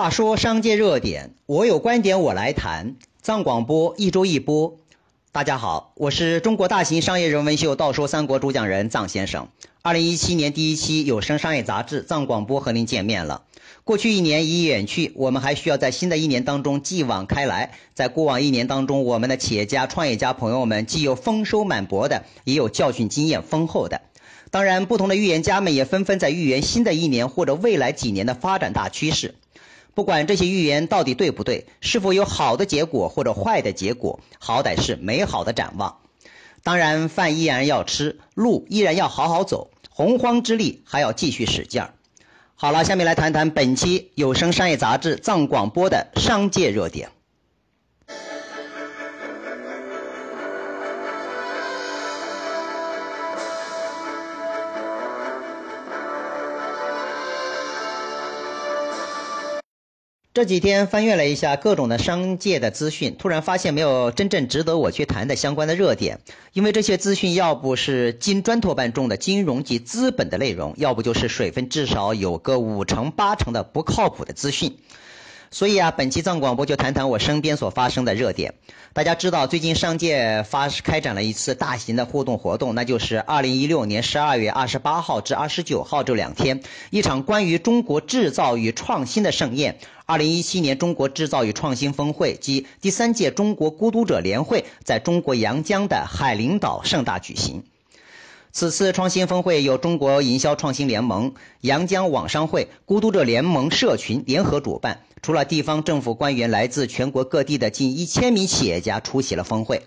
话说商界热点，我有观点我来谈。藏广播一周一播。大家好，我是中国大型商业人文秀《道说三国》主讲人藏先生。二零一七年第一期有声商业杂志《藏广播》和您见面了。过去一年已远去，我们还需要在新的一年当中继往开来。在过往一年当中，我们的企业家、创业家朋友们既有丰收满钵的，也有教训经验丰厚的。当然，不同的预言家们也纷纷在预言新的一年或者未来几年的发展大趋势。不管这些预言到底对不对，是否有好的结果或者坏的结果，好歹是美好的展望。当然，饭依然要吃，路依然要好好走，洪荒之力还要继续使劲儿。好了，下面来谈谈本期有声商业杂志《藏广播》的商界热点。这几天翻阅了一下各种的商界的资讯，突然发现没有真正值得我去谈的相关的热点，因为这些资讯要不是金砖托办中的金融及资本的内容，要不就是水分至少有个五成八成的不靠谱的资讯。所以啊，本期藏广播就谈谈我身边所发生的热点。大家知道，最近商界发开展了一次大型的互动活动，那就是二零一六年十二月二十八号至二十九号这两天，一场关于中国制造与创新的盛宴——二零一七年中国制造与创新峰会及第三届中国孤独者联会，在中国阳江的海陵岛盛大举行。此次创新峰会由中国营销创新联盟、阳江网商会、孤独者联盟社群联合主办。除了地方政府官员，来自全国各地的近一千名企业家出席了峰会。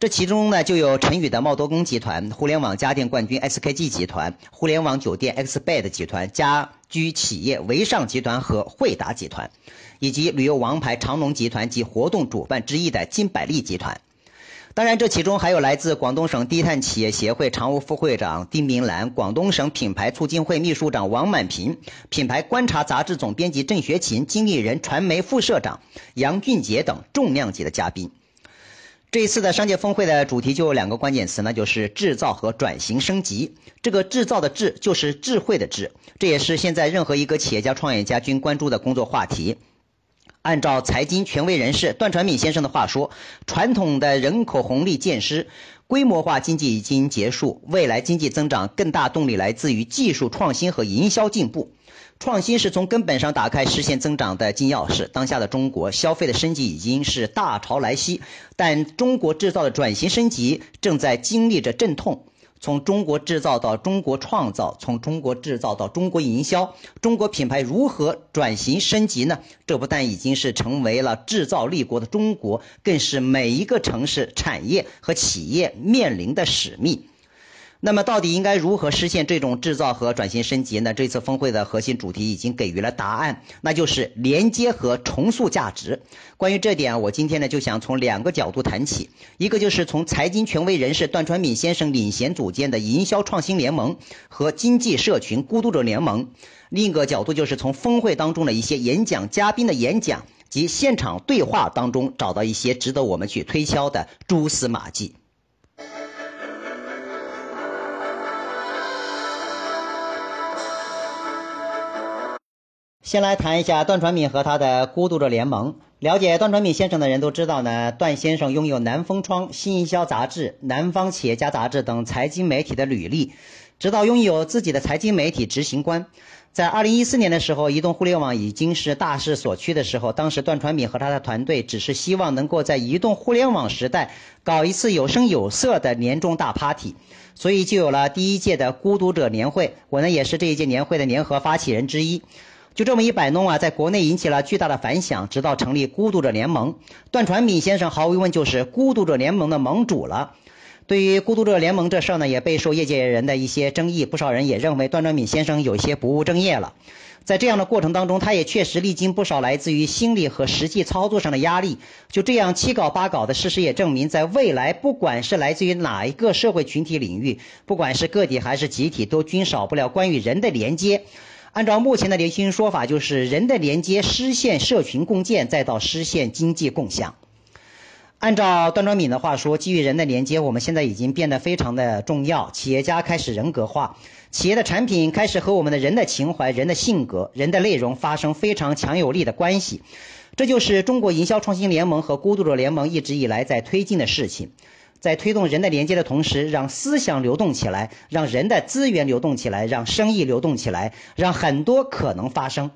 这其中呢，就有陈宇的茂多工集团、互联网家电冠军 SKG 集团、互联网酒店 Xbed 集团、家居企业维尚集团和惠达集团，以及旅游王牌长隆集团及活动主办之一的金百利集团。当然，这其中还有来自广东省低碳企业协会常务副会长丁明兰、广东省品牌促进会秘书长王满平、品牌观察杂志总编辑郑学勤、经理人传媒副社长杨俊杰等重量级的嘉宾。这一次的商界峰会的主题就有两个关键词，那就是制造和转型升级。这个制造的智就是智慧的智，这也是现在任何一个企业家、创业家均关注的工作话题。按照财经权威人士段传敏先生的话说，传统的人口红利渐失，规模化经济已经结束，未来经济增长更大动力来自于技术创新和营销进步。创新是从根本上打开实现增长的金钥匙。当下的中国消费的升级已经是大潮来袭，但中国制造的转型升级正在经历着阵痛。从中国制造到中国创造，从中国制造到中国营销，中国品牌如何转型升级呢？这不但已经是成为了制造立国的中国，更是每一个城市、产业和企业面临的使命。那么，到底应该如何实现这种制造和转型升级呢？这次峰会的核心主题已经给予了答案，那就是连接和重塑价值。关于这点，我今天呢就想从两个角度谈起，一个就是从财经权威人士段传敏先生领衔组建的营销创新联盟和经济社群孤独者联盟；另一个角度就是从峰会当中的一些演讲嘉宾的演讲及现场对话当中找到一些值得我们去推敲的蛛丝马迹。先来谈一下段传敏和他的孤独者联盟。了解段传敏先生的人都知道呢，段先生拥有南风窗、新营销杂志、南方企业家杂志等财经媒体的履历，直到拥有自己的财经媒体执行官。在二零一四年的时候，移动互联网已经是大势所趋的时候，当时段传敏和他的团队只是希望能够在移动互联网时代搞一次有声有色的年终大 party，所以就有了第一届的孤独者年会。我呢也是这一届年会的联合发起人之一。就这么一摆弄啊，在国内引起了巨大的反响，直到成立孤独者联盟。段传敏先生毫无疑问就是孤独者联盟的盟主了。对于孤独者联盟这事儿呢，也备受业界人的一些争议，不少人也认为段传敏先生有些不务正业了。在这样的过程当中，他也确实历经不少来自于心理和实际操作上的压力。就这样七搞八搞的事实也证明，在未来，不管是来自于哪一个社会群体领域，不管是个体还是集体，都均少不了关于人的连接。按照目前的流行说法，就是人的连接实现社群共建，再到实现经济共享。按照段庄敏的话说，基于人的连接，我们现在已经变得非常的重要。企业家开始人格化，企业的产品开始和我们的人的情怀、人的性格、人的内容发生非常强有力的关系。这就是中国营销创新联盟和孤独者联盟一直以来在推进的事情，在推动人的连接的同时，让思想流动起来，让人的资源流动起来，让生意流动起来，让很多可能发生。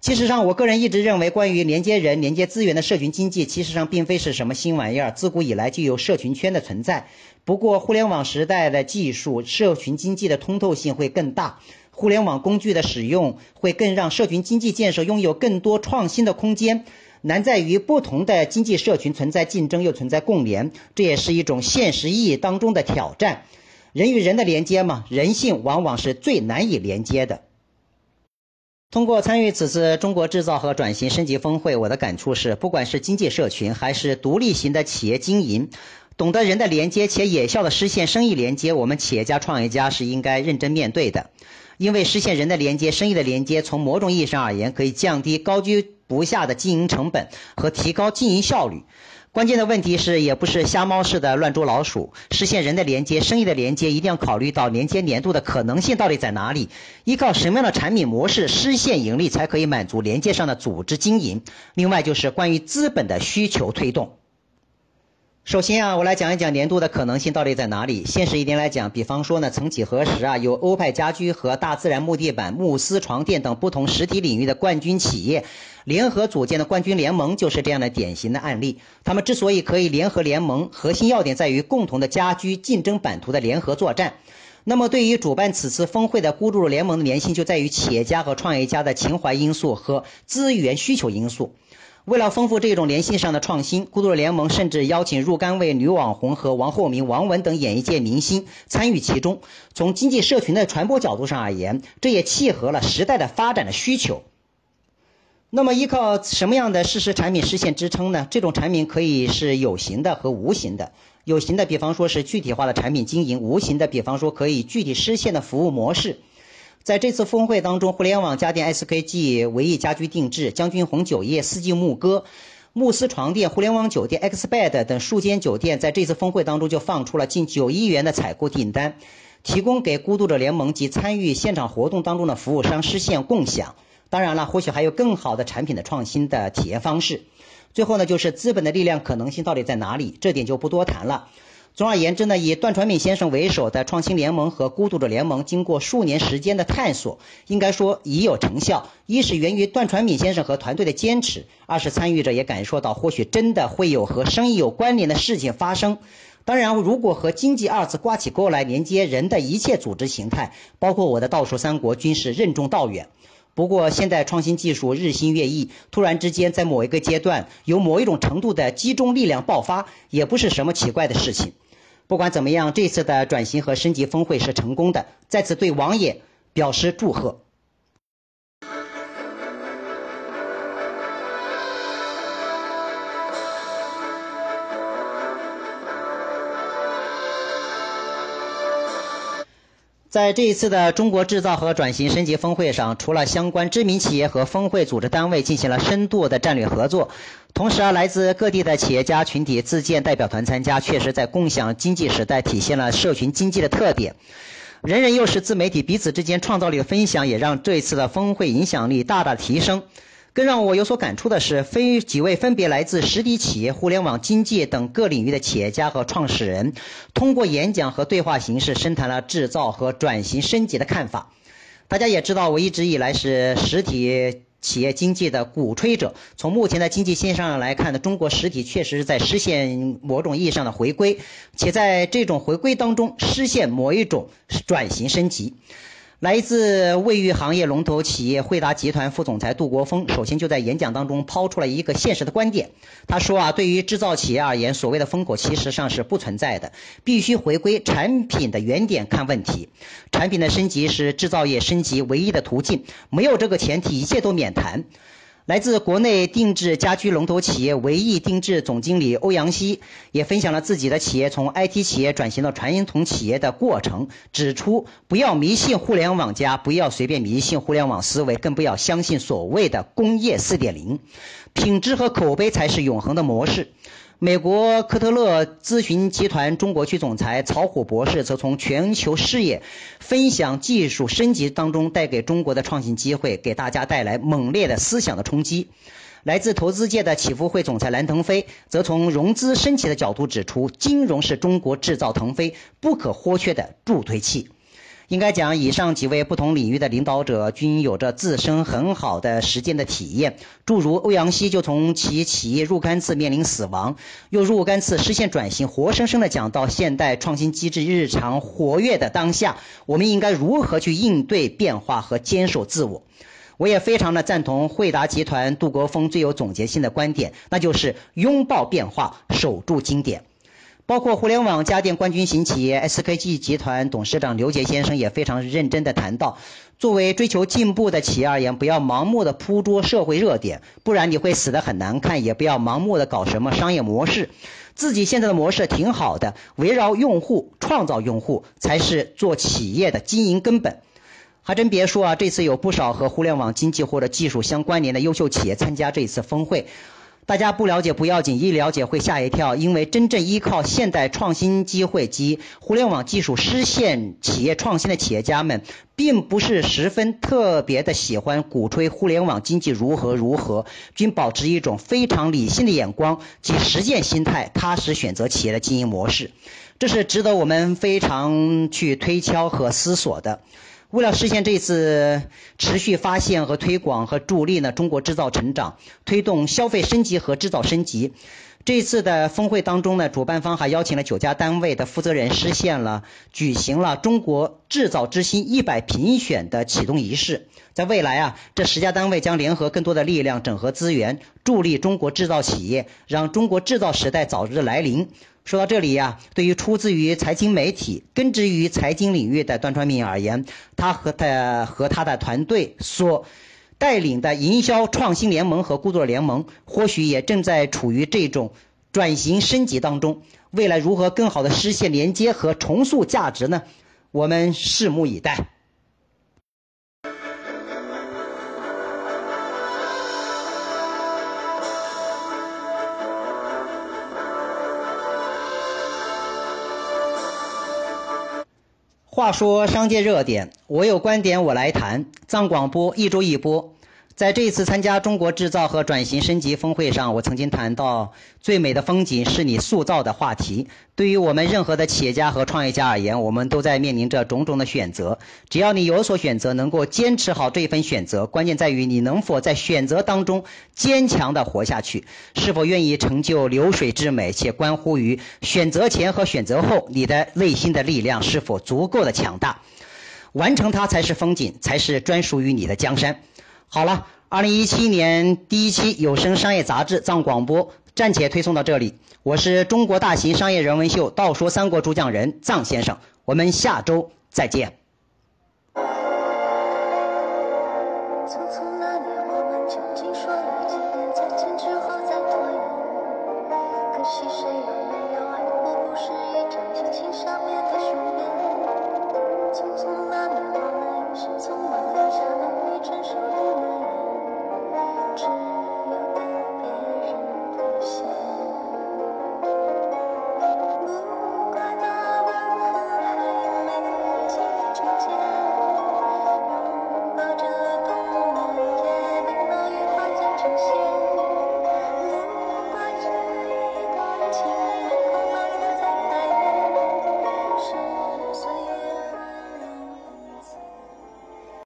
其实上，我个人一直认为，关于连接人、连接资源的社群经济，其实上并非是什么新玩意儿，自古以来就有社群圈的存在。不过，互联网时代的技术，社群经济的通透性会更大，互联网工具的使用会更让社群经济建设拥有更多创新的空间。难在于不同的经济社群存在竞争，又存在共联，这也是一种现实意义当中的挑战。人与人的连接嘛，人性往往是最难以连接的。通过参与此次中国制造和转型升级峰会，我的感触是，不管是经济社群还是独立型的企业经营，懂得人的连接且有效的实现生意连接，我们企业家、创业家是应该认真面对的。因为实现人的连接、生意的连接，从某种意义上而言，可以降低高居不下的经营成本和提高经营效率。关键的问题是，也不是瞎猫似的乱捉老鼠。实现人的连接、生意的连接，一定要考虑到连接年度的可能性到底在哪里，依靠什么样的产品模式实现盈利，才可以满足连接上的组织经营。另外就是关于资本的需求推动。首先啊，我来讲一讲年度的可能性到底在哪里。现实一点来讲，比方说呢，曾几何时啊，有欧派家居和大自然木地板、慕斯床垫等不同实体领域的冠军企业联合组建的冠军联盟，就是这样的典型的案例。他们之所以可以联合联盟，核心要点在于共同的家居竞争版图的联合作战。那么，对于主办此次峰会的孤独联盟的粘性，就在于企业家和创业家的情怀因素和资源需求因素。为了丰富这种联系上的创新，孤独联盟甚至邀请若干位女网红和王鹤鸣、王文等演艺界明星参与其中。从经济社群的传播角度上而言，这也契合了时代的发展的需求。那么，依靠什么样的事实产品实现支撑呢？这种产品可以是有形的和无形的。有形的，比方说是具体化的产品经营；无形的，比方说可以具体实现的服务模式。在这次峰会当中，互联网家电 SKG、唯意家居定制、将军红酒业、四季牧歌、慕斯床垫、互联网酒店 XBED 等数间酒店，在这次峰会当中就放出了近九亿元的采购订单，提供给孤独者联盟及参与现场活动当中的服务商实现共享。当然了，或许还有更好的产品的创新的体验方式。最后呢，就是资本的力量可能性到底在哪里？这点就不多谈了。总而言之呢，以段传敏先生为首的创新联盟和孤独者联盟，经过数年时间的探索，应该说已有成效。一是源于段传敏先生和团队的坚持，二是参与者也感受到，或许真的会有和生意有关联的事情发生。当然，如果和经济二字挂起钩来连接人的一切组织形态，包括我的倒数三国，均是任重道远。不过，现在创新技术日新月异，突然之间在某一个阶段有某一种程度的集中力量爆发，也不是什么奇怪的事情。不管怎么样，这次的转型和升级峰会是成功的，在此对王爷表示祝贺。在这一次的中国制造和转型升级峰会上，除了相关知名企业和峰会组织单位进行了深度的战略合作，同时啊，来自各地的企业家群体自荐代表团参加，确实在共享经济时代体现了社群经济的特点。人人又是自媒体，彼此之间创造力的分享，也让这一次的峰会影响力大大提升。更让我有所感触的是，非几位分别来自实体企业、互联网经济等各领域的企业家和创始人，通过演讲和对话形式，深谈了制造和转型升级的看法。大家也知道，我一直以来是实体企业经济的鼓吹者。从目前的经济现象上来看呢，中国实体确实是在实现某种意义上的回归，且在这种回归当中实现某一种转型升级。来自卫浴行业龙头企业惠达集团副总裁杜国峰，首先就在演讲当中抛出了一个现实的观点。他说啊，对于制造企业而言，所谓的风口其实上是不存在的，必须回归产品的原点看问题。产品的升级是制造业升级唯一的途径，没有这个前提，一切都免谈。来自国内定制家居龙头企业唯一定制总经理欧阳希也分享了自己的企业从 IT 企业转型到传统企业的过程，指出不要迷信互联网加，不要随便迷信互联网思维，更不要相信所谓的工业四点零品质和口碑才是永恒的模式。美国科特勒咨询集团中国区总裁曹虎博士则从全球视野分享技术升级当中带给中国的创新机会，给大家带来猛烈的思想的冲击。来自投资界的启福会总裁蓝腾飞则从融资升级的角度指出，金融是中国制造腾飞不可或缺的助推器。应该讲，以上几位不同领域的领导者均有着自身很好的实践的体验。诸如欧阳希就从其企业若干次面临死亡，又若干次实现转型，活生生的讲到现代创新机制日常活跃的当下，我们应该如何去应对变化和坚守自我。我也非常的赞同惠达集团杜国峰最有总结性的观点，那就是拥抱变化，守住经典。包括互联网家电冠军型企业 SKG 集团董事长刘杰先生也非常认真的谈到，作为追求进步的企业而言，不要盲目的捕捉社会热点，不然你会死得很难看；也不要盲目的搞什么商业模式，自己现在的模式挺好的，围绕用户创造用户才是做企业的经营根本。还真别说啊，这次有不少和互联网经济或者技术相关联的优秀企业参加这次峰会。大家不了解不要紧，一了解会吓一跳，因为真正依靠现代创新机会及互联网技术实现企业创新的企业家们，并不是十分特别的喜欢鼓吹互联网经济如何如何，均保持一种非常理性的眼光及实践心态，踏实选择企业的经营模式，这是值得我们非常去推敲和思索的。为了实现这次持续发现和推广和助力呢中国制造成长，推动消费升级和制造升级，这次的峰会当中呢，主办方还邀请了九家单位的负责人，实现了举行了中国制造之星一百评选的启动仪式。在未来啊，这十家单位将联合更多的力量，整合资源，助力中国制造企业，让中国制造时代早日来临。说到这里呀，对于出自于财经媒体、根植于财经领域的段传明而言，他和他和他的团队所带领的营销创新联盟和工作联盟，或许也正在处于这种转型升级当中。未来如何更好的实现连接和重塑价值呢？我们拭目以待。话说商界热点，我有观点我来谈。藏广播一周一播。在这一次参加中国制造和转型升级峰会上，我曾经谈到最美的风景是你塑造的话题。对于我们任何的企业家和创业家而言，我们都在面临着种种的选择。只要你有所选择，能够坚持好这一份选择，关键在于你能否在选择当中坚强的活下去，是否愿意成就流水之美，且关乎于选择前和选择后你的内心的力量是否足够的强大。完成它才是风景，才是专属于你的江山。好了，二零一七年第一期有声商业杂志《藏广播》暂且推送到这里。我是中国大型商业人文秀《道说三国》主讲人藏先生，我们下周再见。